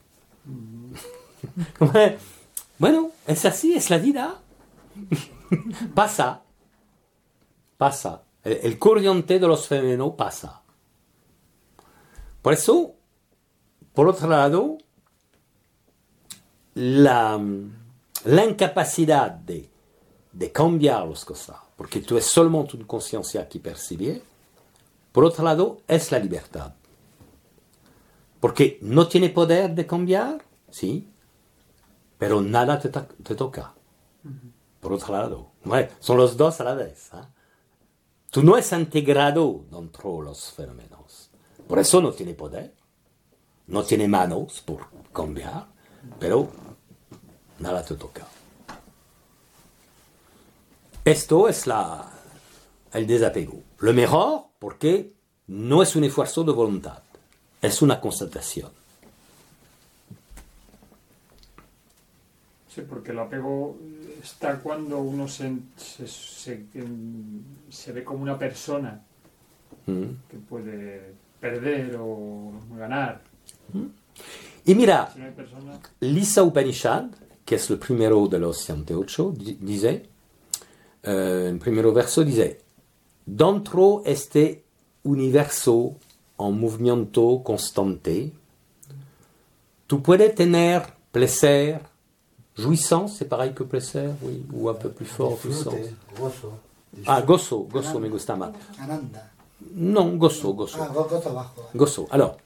bueno, es así, es la vida. pasa, pasa. El, corriente de los fenómenos pasa. Por eso, por otro lado, la, incapacidad de, de cambiar las cosas, porque tú es solamente una conciencia que percibe, por otro lado, es la libertad. Porque no tiene poder de cambiar, sí, pero nada te, to- te toca. Por otro lado, Ouais, son los dos a la vez. ¿ah? Tú no es integrado dentro de los fenómenos. Por eso no tiene poder, no tiene manos por cambiar, pero nada te toca. Esto es la, el desapego. Lo mejor porque no es un esfuerzo de voluntad, es una constatación. Sí, porque el apego está cuando uno se, se, se- se ve como una persona ¿Mm? que puede perder o ganar. Y mira, Si no hay persona, Lisa Upanishad, que es el primero de los 108, di- dice, eh, primero verso dice, dentro este universo en movimiento constante, tú puedes tener placer, jouissance, c'est pareil que placer, oui, ou un peu plus fort, jouissance. Gozo. Ah, gozo, gozo me gusta más. Non, gozo, gozo. Ah, go- gozo. Alors,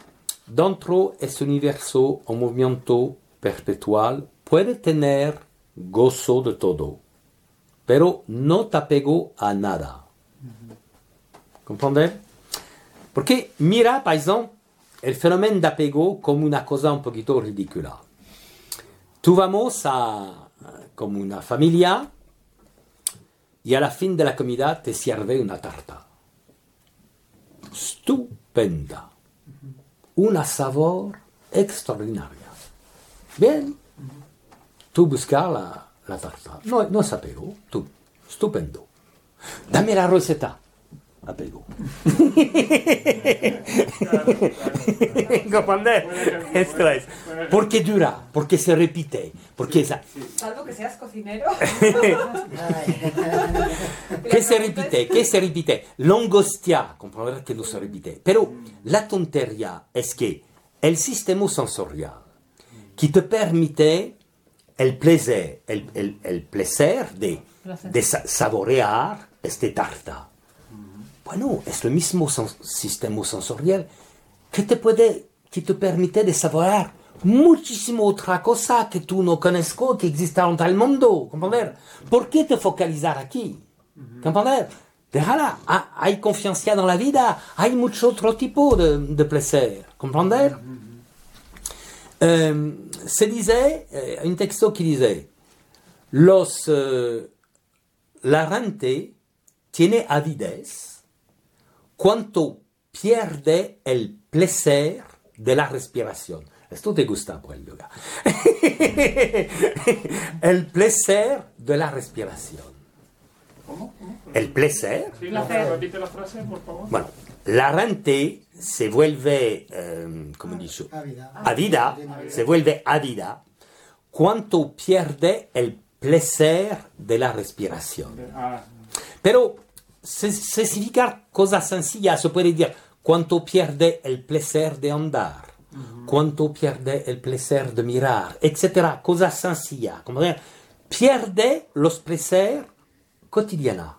dentro este universo en movimiento perpetual, puede tener gozo de todo, pero no te apego a nada. ¿Comprende? Porque mira, par exemple, el fenómeno de apego como una cosa un poquito ridícula. Tú vamos a como una familia y a la fin de la comida te sirve una tarta. Estupenda, una sabor extraordinaria. Bien, tú buscas la, la tarta, no, no es apego, tú, estupendo. Dame la receta, apego. ¿Comprende? Esto es. Porque dura, porque se repite, porque esa, Salvo que seas cocinero. que se repite, que se repite. L'angostia, comprendrás que no se repite. Pero la tontería es que el sistema sensorial que te permite el placer, el, el- el placer de, de sa- saborear este tarta. Bueno, es el mismo sistema sensorial que te puede, que te permite de saborear muchísimo otra cosa que tú no conozco que existe en el mundo, ¿comprender? ¿Por qué te focalizar aquí? ¿Comprender? Déjala, hay confianza dans la vida, hay mucho otro tipo de, de placer, ¿comprender? Euh, se disait, euh, un texto qui disait, los, euh, la rente tiene avidez cuanto pierde el placer de la respiración. Esto te gusta por el yoga. el placer de la respiración. ¿Cómo? ¿Cómo? El placer. Sí, la- repite la frase, por favor. Bueno, la rente se vuelve, eh, ¿cómo dicho? Ávida. Avida, se vuelve avida cuanto pierde el placer de la respiración. Ah, Pero se, se significa cosas sencillas, se puede decir cuánto pierde el placer de andar, cuánto pierde el placer de mirar, etcétera, cosas sencillas. Como decir, pierde los placeres cotidianos.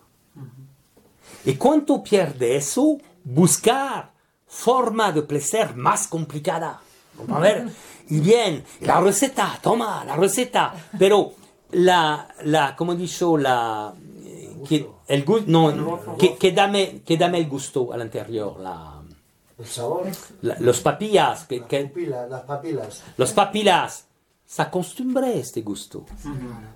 Y cuánto pierde eso, buscar forma de placer más complicada. ¿Comprender? Y bien, la receta, toma, la receta. Pero la, la como dicho, la, eh, que, el gusto, no, que, que dame, que dame el gusto al anterior, la, El sabor. la- los papillas, que, Las que- pupilas, las papilas. los papilas, se acostumbre a este gusto.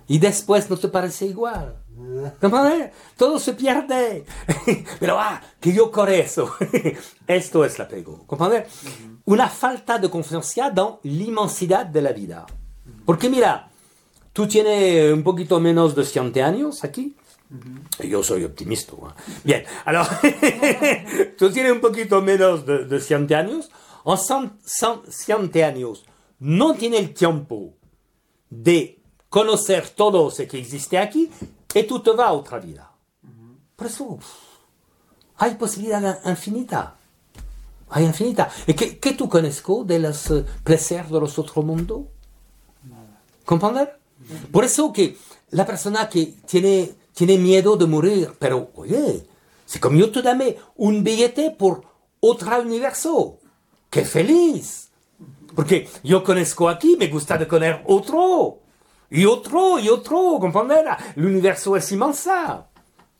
Y después no te parece igual. ¿Comprende? Todo se pierde. Pero, ah, que yo con eso. Esto es la pego. ¿Comprende? Una falta de confianza dans l'inmensidad de la vida. Porque mira, tú tienes un poquito menos de 100 años aquí. Yo soy optimista. ¿eh? Bien, alors, tú tienes un poquito menos de, de 100 años. En 100, 100 años no tiene el tiempo de conocer todo lo que existe aquí y tú te vas a otra vida. Por eso hay posibilidad infinita. Hay infinita. ¿Y qué, qué tú conozco de los eh, placeres de los otros mundos? ¿Comprender? Por eso que la persona que tiene, tiene miedo de morir, pero oye, si como yo te dame un billete por otro universo, ¡qué feliz! Porque yo conozco aquí, me gusta de conocer otro, y otro, y otro, ¿comprender? El universo es inmensa.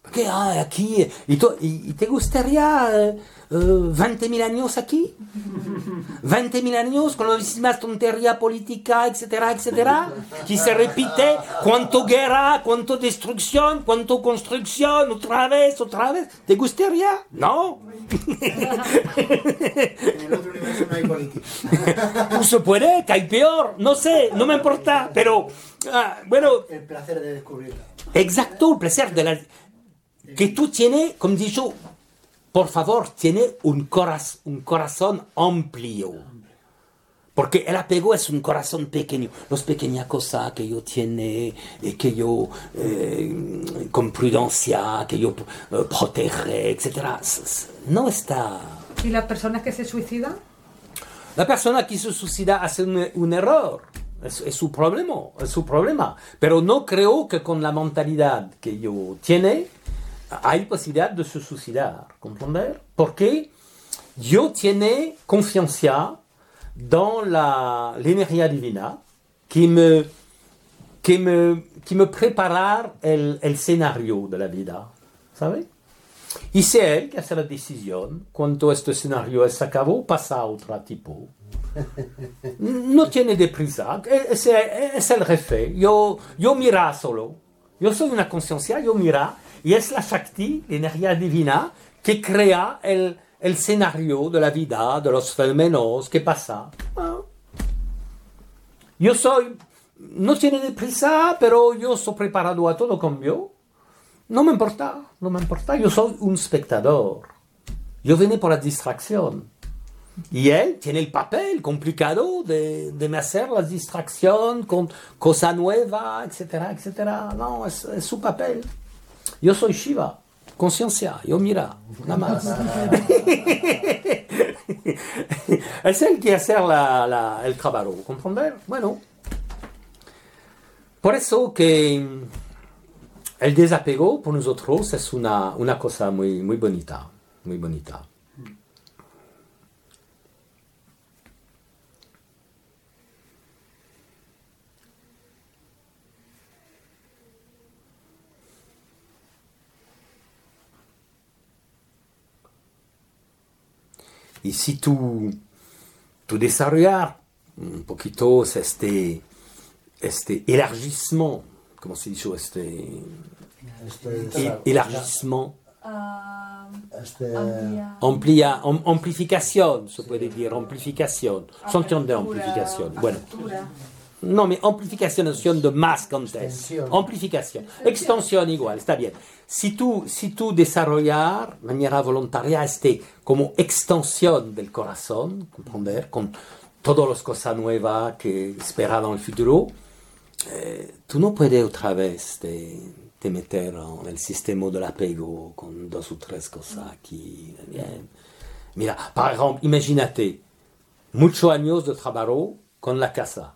Porque ah, aquí, y, to- y- y te gustaría eh, eh, 20.000 años aquí? 20.000 años con la misma tontería política, etcétera, etcétera, que se repite, cuánto guerra, cuánto destrucción, cuánto construcción, otra vez, otra vez. ¿Te gustaría? No. En el otro universo no hay política. Se puede, que hay peor, no sé, no me importa, pero ah, bueno, El placer de descubrirla. exacto, el placer de la... Que tú tienes, como dicho, por favor, tiene un, coraz- un corazón amplio. Porque el apego es un corazón pequeño. Las pequeñas cosas que yo tiene, y que yo eh, con prudencia, que yo eh, protege, etc. No está... ¿Y las personas que se suicidan? La persona que se suicida hace un, un error. Es, es su problema, es su problema. Pero no creo que con la mentalidad que yo tiene hay posibilidad de se suicidar, ¿comprender? Porque yo tiene confianza dans la l'énergie divina qui me qui me qui me prépara el, el escenario de la vida, ¿sabe? Y c'est él que hace la decisión. Cuando este escenario se acabó, pasa a otro tipo. No tiene deprisa. Es, es el jefe. Yo, yo mira solo. Yo soy una conciencia, yo mira. Y es la Shakti, la energía divina, que crea el, el escenario de la vida, de los fenómenos que pasa. Yo soy, no tiene deprisa, pero yo soy preparado a todo cambio. No me importa, no me importa. Yo soy un espectador. Yo vine por la distracción. Y él tiene el papel complicado de, de me hacer la distracción con cosa nueva, etcétera, etcétera. No, es, es su papel. Yo soy Shiva, conciencia, yo mira, nada más. es él que hace la, la- el trabajo, ¿comprender? Bueno, por eso que el desapego por nosotros es una, una cosa muy, muy bonita, muy bonita. Ici, tout, tout desarrollar, un poquito, este, este élargissement, comment se dit, este, élargissement. Amplia, amplificación, se puede decir, amplificación, son de amplificación. Bueno no, mais amplificación de más. Extensión. Amplificación. Extensión igual, está bien. Si tú, si tú desarrollar de manera voluntaria este como extensión del corazón, comprender, con todas las cosas nuevas que esperan en el futuro, eh, tú no puedes otra vez te, te meter en el sistema del apego con dos o tres cosas aquí. Bien. Mira, par ejemplo, imagínate, muchos años de trabajo con la casa.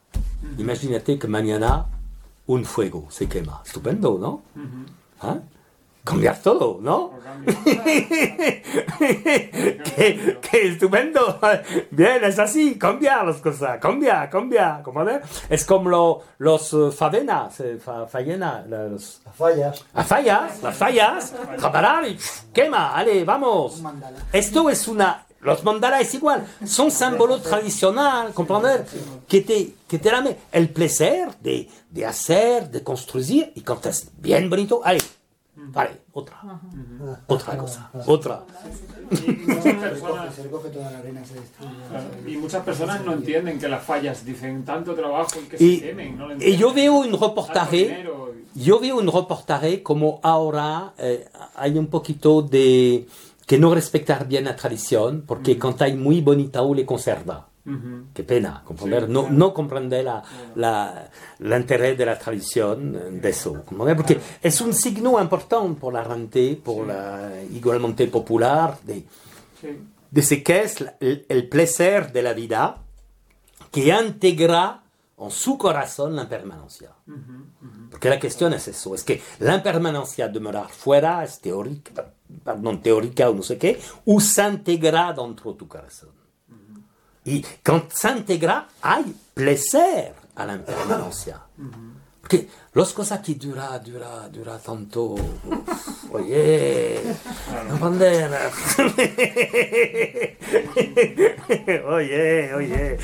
Imagínate que mañana un fuego se quema. Estupendo, ¿no? ¿Ah? Cambiar todo, ¿no? Qué, qué estupendo. Bien, es así, cambiar las cosas, cambia, cambia. Es como lo- los favenas, eh, fa- fallena, los, fallas. las fallas, las fallas, trabajar y pff, quema, ale, vamos. Esto es una... Los mandalas es igual, son símbolos tradicionales, comprender, que te, que te dan el placer de, de hacer, de construir, y cuando es bien bonito, allez, vale, otra, otra cosa, otra. Y muchas personas, no entienden que las fallas dicen tanto trabajo y que Y, se quemen. No lo y yo veo un reportaje, yo veo un reportaje como ahora eh, hay un poquito de que no respetar bien la tradición, porque cuando hay muy bonita o le conserva. Ujú. Qué pena, comprender, Sí, no, claro. no comprender la, la, el interés de la tradición de eso, comprender, porque es un signo importante por la gente, por la igualmente popular, de, Sí. de ce qu'est el, el placer de la vida que integra en su corazón la impermanencia. Porque la cuestión es eso, es que la impermanencia de morar fuera es teórica, pardon, théorique ou non sais quoi, ou s'intégra dans ton corazon. Et mm-hmm. quand s'intégra, hay plaisir à l'impermanence. Perché cosa che dura, dura, dura tanto, oye, una oye, oye,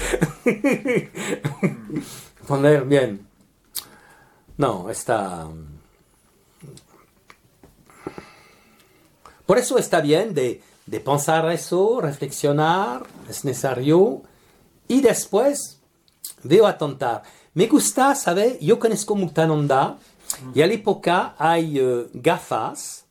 bandiera, bien. No, esta... Por eso está bien de, de pensar eso, reflexionar, es necesario, y después veo a tontar. Me gusta, ¿sabe? Yo conozco Muktananda, y a la época hay eh, gafas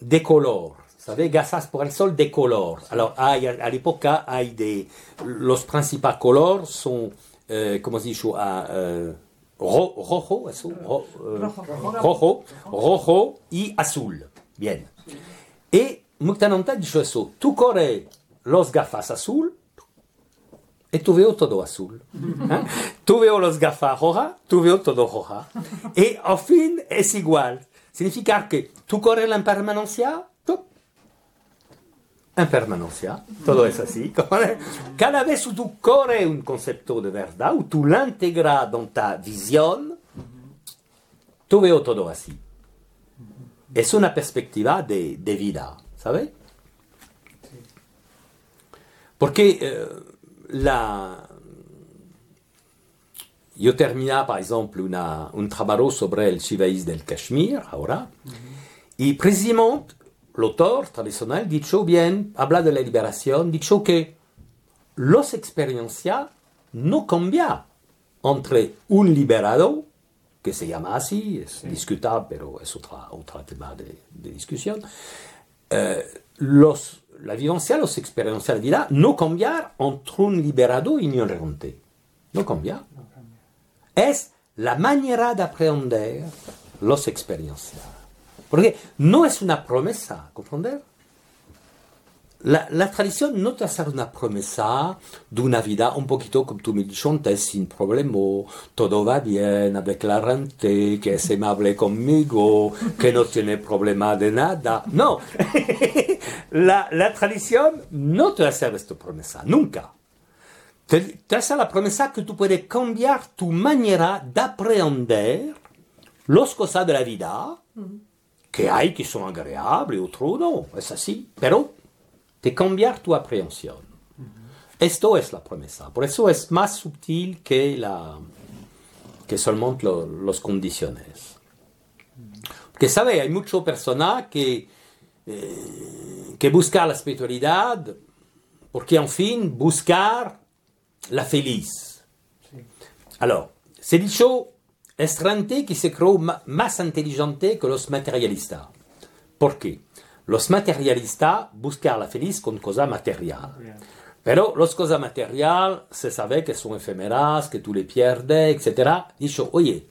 de color, ¿sabe? Gafas por el sol de color. Alors, hay, a la época hay de... Los principales colores son, eh, ¿cómo se dice? Eh, ro- rojo, eso, ro- eh, Rojo. rojo, rojo y azul. Bien. E Muktananta dice su, tu corre lo sgaffas azul et tu veo todo azul. Hein? tu veo lo sgaffa roja, tu veo todo roja. Et au fin es igual. Significa que tu corre l'impermanencia, impermanencia, todo es así. Cada vez que tu corres un concepto de verdad, ou tu l'intégras dans ta vision, tu veo todo así. Es una perspectiva de, de vida, ¿sabes? Porque eh, la... Yo terminaba, por ejemplo, una, un trabajo sobre el Shivaís del Kashmir, ahora, y precisamente el autor tradicional dicho bien, habla de la liberación, dicho que las experiencias no cambian entre un liberado, que se llama así, es discutable, pero es otra, otro tema de, de discusión, eh, los, la vivencia, de vida no cambian entre un liberado y un ignorante. No cambia. Es la manera de aprender las experiencias. Porque no es una promesa, ¿comprender? La, la tradición no te hace una promesa de una vida un poquito como tú me dijiste sin problema, todo va bien, avec la gente, que es amable conmigo, que no tiene problema de nada. No, la, la tradición no te hace esta promesa, nunca. Te, te hace la promesa que tú puedes cambiar tu manera de aprender las cosas de la vida, que hay que son agradables, otros no, es así, pero de cambiar tu aprehensión. Esto es la promesa. Por eso es más sutil que, la, que solamente lo- los condiciones. Porque, ¿sabe? Hay muchas personas que, eh, que buscan la espiritualidad porque, en fin, buscar la feliz. Alors, se dicho, es gente que se cree más inteligente que los materialistas. ¿Por qué? Los materialistas buscan la feliz con cosas materiales. Bien. Pero las cosas materiales se sabe que son efímeras, que tú le pierdes, etc. Dicho, oye,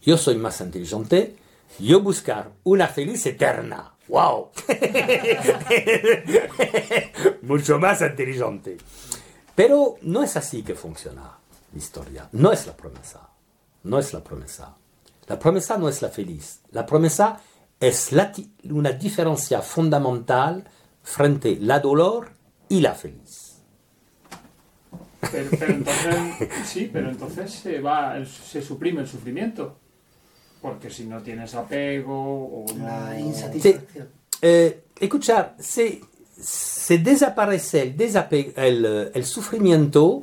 yo soy más inteligente, yo buscar una feliz eterna. ¡Wow! Mucho más inteligente. Pero no es así que funciona la historia. No es la promesa. No es la promesa. La promesa no es la feliz. La promesa es la una diferencia fundamental frente la dolor y la feliz. Pero, pero entonces, sí, pero entonces se va, se suprime el sufrimiento. Porque si no tienes apego o no... La insatisfacción. Eh, escuchar, se, se desaparece el, desape- el, el sufrimiento,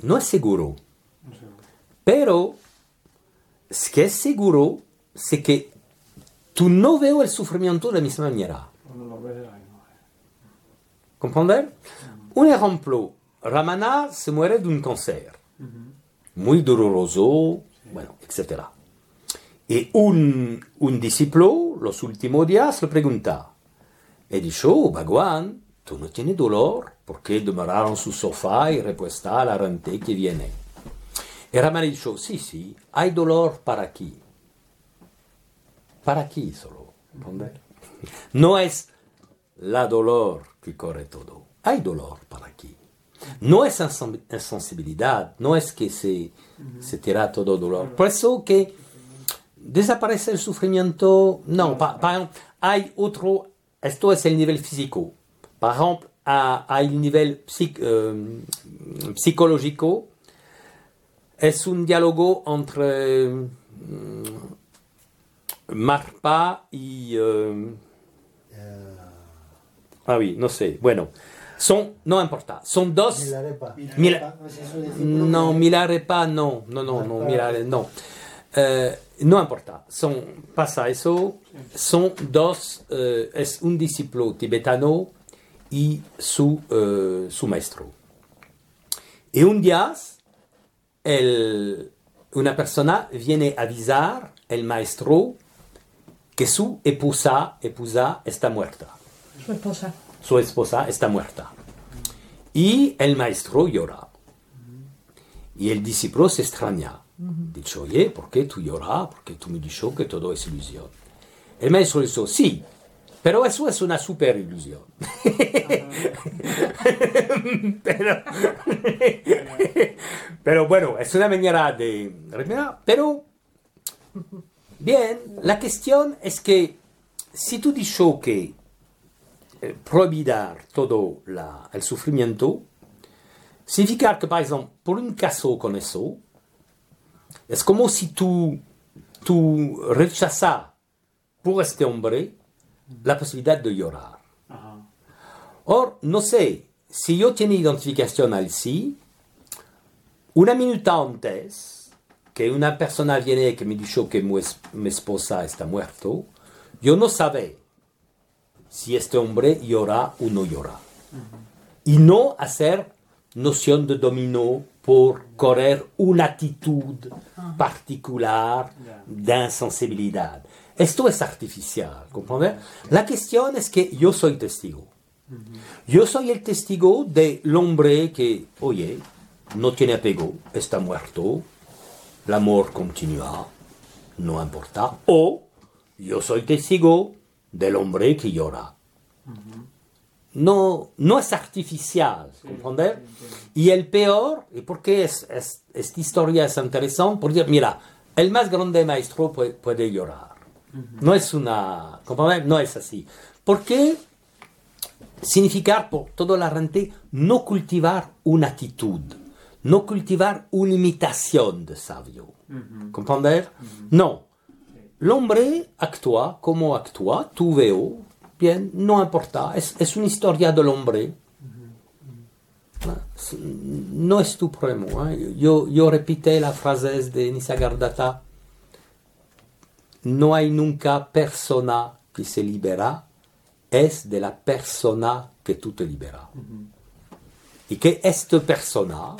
no es seguro. no sé. Pero es que es seguro es que tú no veo el sufrimiento de la misma manera. Misma manera. ¿Comprender? Un ejemplo, Ramana se muere de un cáncer, muy doloroso, bueno, etc. Y un, un discípulo, los últimos días, le pregunta, y dice, oh, Bhagwan, tú no tienes dolor, porque demorar en su sofá y repuesta la rente que viene? Y Ramana dijo, sí, sí, hay dolor para aquí. Para aquí solo, ¿comprender? No es la dolor que corre todo. Hay dolor para aquí. No es insen- insensibilidad, no es que se, se tira todo dolor. Por eso que desaparece el sufrimiento, no, pa- par ejemplo, hay otro, esto es el nivel físico. Par ejemplo, hay el nivel psic- eh, psicológico, es un diálogo entre mm, Marpa y... eh, ah oui, no sé, bueno, son, no importa, son dos... Milarepa. Mila- No Milarepa, no, no, no, no, Milare, no. Eh, no importa, son, pasa eso, son dos, eh, es un discípulo tibetano y su, eh, su maestro. Y un día, el- una persona viene a avisar el maestro que su esposa, esposa está muerta Su esposa. su esposa está muerta. Y el maestro llora. Y el discípulo se extraña. Dice, oye, ¿por qué tú lloras? Porque tú me dices que todo es ilusión. El maestro dice, sí, pero eso es una super ilusión. pero, pero bueno, es una manera de... Pero, bien, la cuestión es que si tú dices que eh, prohibir todo la- el sufrimiento, significa que, por ejemplo, por un caso con eso, es como si tú, tú rechazas por este hombre la posibilidad de llorar? Ajá. Or, no sé, si yo tengo identificación al sí, una minuta antes que una persona viene que me dijo que mi, es- mi esposa está muerto, yo no sabía si este hombre llora o no llora. Y no hacer noción de dominó por correr una actitud particular de insensibilidad. Esto es artificial, ¿comprende? La cuestión es que yo soy testigo. Yo soy el testigo del hombre que, oye, no tiene apego, está muerto, amor continúa, no importa. O yo soy testigo del hombre que llora. No, no es artificial, ¿comprender? Y el peor, y por qué es, es- esta historia es interesante, porque mira, el más grande maestro puede, puede llorar. No es una, ¿comprender? No es así. Porque significar por toda la gente no cultivar una actitud, no cultivar una imitación de sabio. ¿Comprender? No. El hombre actúa como actúa, tú veo, bien, no importa, es, es una historia del hombre. Ah, No es tu problema. ¿eh? Yo, yo repite la frase de Nisargadatta. No hay nunca persona que se libera, es de la persona que tú te liberas. Y que esta persona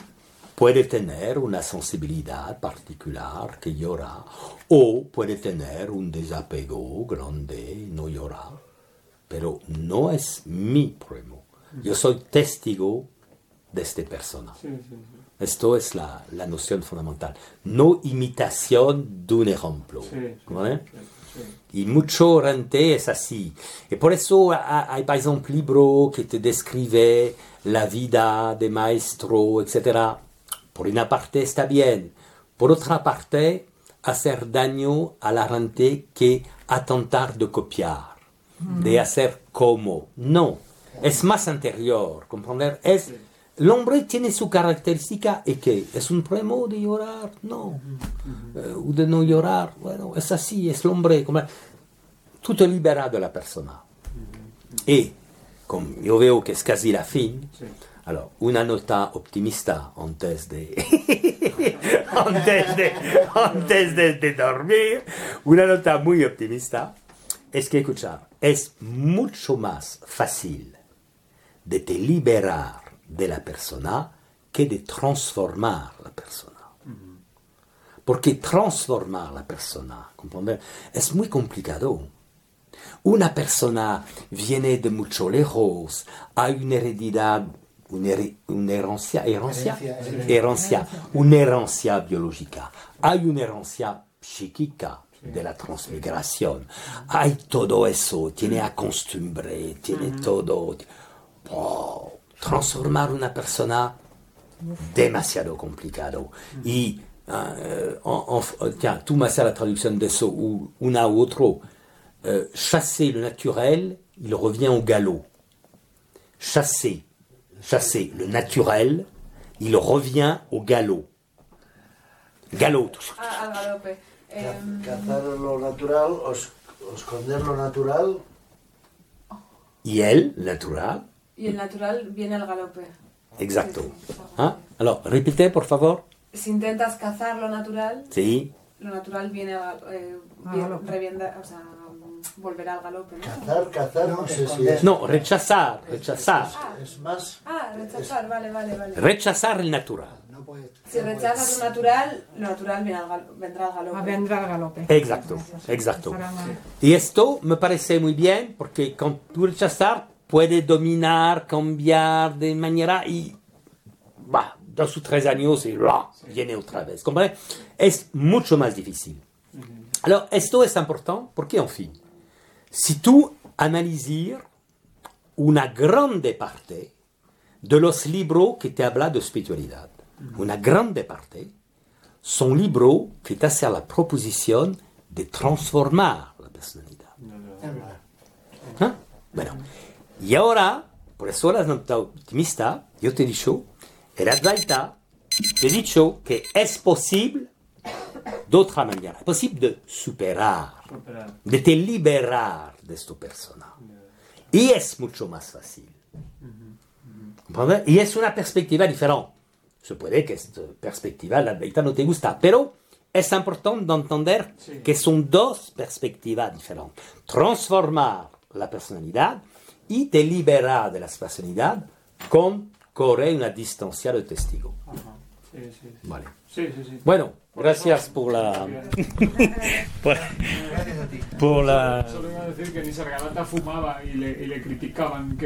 puede tener una sensibilidad particular que llora, o puede tener un desapego grande y no llorar, pero no es mi problema. Yo soy testigo de esta persona. Sí, sí, sí. Esto es la, la noción fundamental. No imitación de un ejemplo. ¿vale? Y mucho oriente es así. Y por eso ha- hay, por ejemplo, libros que te describen la vida de maestro, etc. Por una parte está bien. Por otra parte, hacer daño a la gente que atentar de copiar, de hacer como. No, es más anterior, comprender. Es, el hombre tiene su característica y que es un problema de llorar, no. O de no llorar, bueno, es así, es el hombre. Como, tú te liberas de la persona. Y, como yo veo que es casi la fin, Sí. Alors, una nota optimista antes de, antes de, antes de, de dormir, una nota muy optimista, es que, escuchar, es mucho más fácil de te liberar de la persona que de transformar la persona. Porque transformar la persona, ¿comprender? Es muy complicado. Una persona viene de mucho lejos, hay una heredidad, un'erranzia, erranzia, erranzia, un'erranzia biologica, hay un'erranzia psichica della transmigrazione, hay todo eso, tiene a costumbre, tiene todo. Oh, transformar una persona demasiado complicado. Y Uh, en, en, tiens, tout à la traduction de so, ou una ou otro, euh, chasser le naturel, il revient au galop. Chasser, chasser le naturel, il revient au galop. Galop. Ah, al galope. Ca- Em, Cazar lo natural esconder lo natural. Y el, natural. y el natural viene al galope. Exacto. Sí, sí. ¿Ah? Alors, répétez, por favor. Si intentas cazar lo natural, Sí. lo natural viene a, eh, galope. revienda- o sea, volverá al galope, ¿no? Cazar, cazar, no, No, sé si es. No, rechazar, rechazar. Es más. Ah, rechazar, vale, vale, vale. Rechazar el natural. No puede, Si rechazas lo natural, lo natural vendrá al galope. Ah, vendrá al galope. Exacto, exacto. Y esto me parece muy bien porque cuando tú rechazar puede dominar, cambiar de manera y bah, dos o tres años y bah, viene otra vez. ¿Comprende? Es mucho más difícil. Alors, esto es importante porque, en fin, si tú analizas una grande parte de los libros que te hablan de espiritualidad, una grande parte, son libros que te hacen la proposición de transformar la personalidad. ¿Ah? Bueno, y ahora, por eso la optimista, yo te he dicho, el Advaita, te he dicho que es posible de otra manera, es posible de Superar. De te liberar de esta persona. Y es mucho más fácil. ¿Comprende? Y es una perspectiva diferente. Se puede que esta perspectiva, la Advaita, no te gusta, pero es importante de entender Sí. que son dos perspectivas diferentes. Transformar la personalidad y te liberar de la personalidad con correr una distancia de testigo. Ajá. Sí, sí, sí. Vale. Bueno, gracias por la... por, Gracias a ti. por la... Solo iba a decir que Nisargadatta fumaba y le, y le criticaban que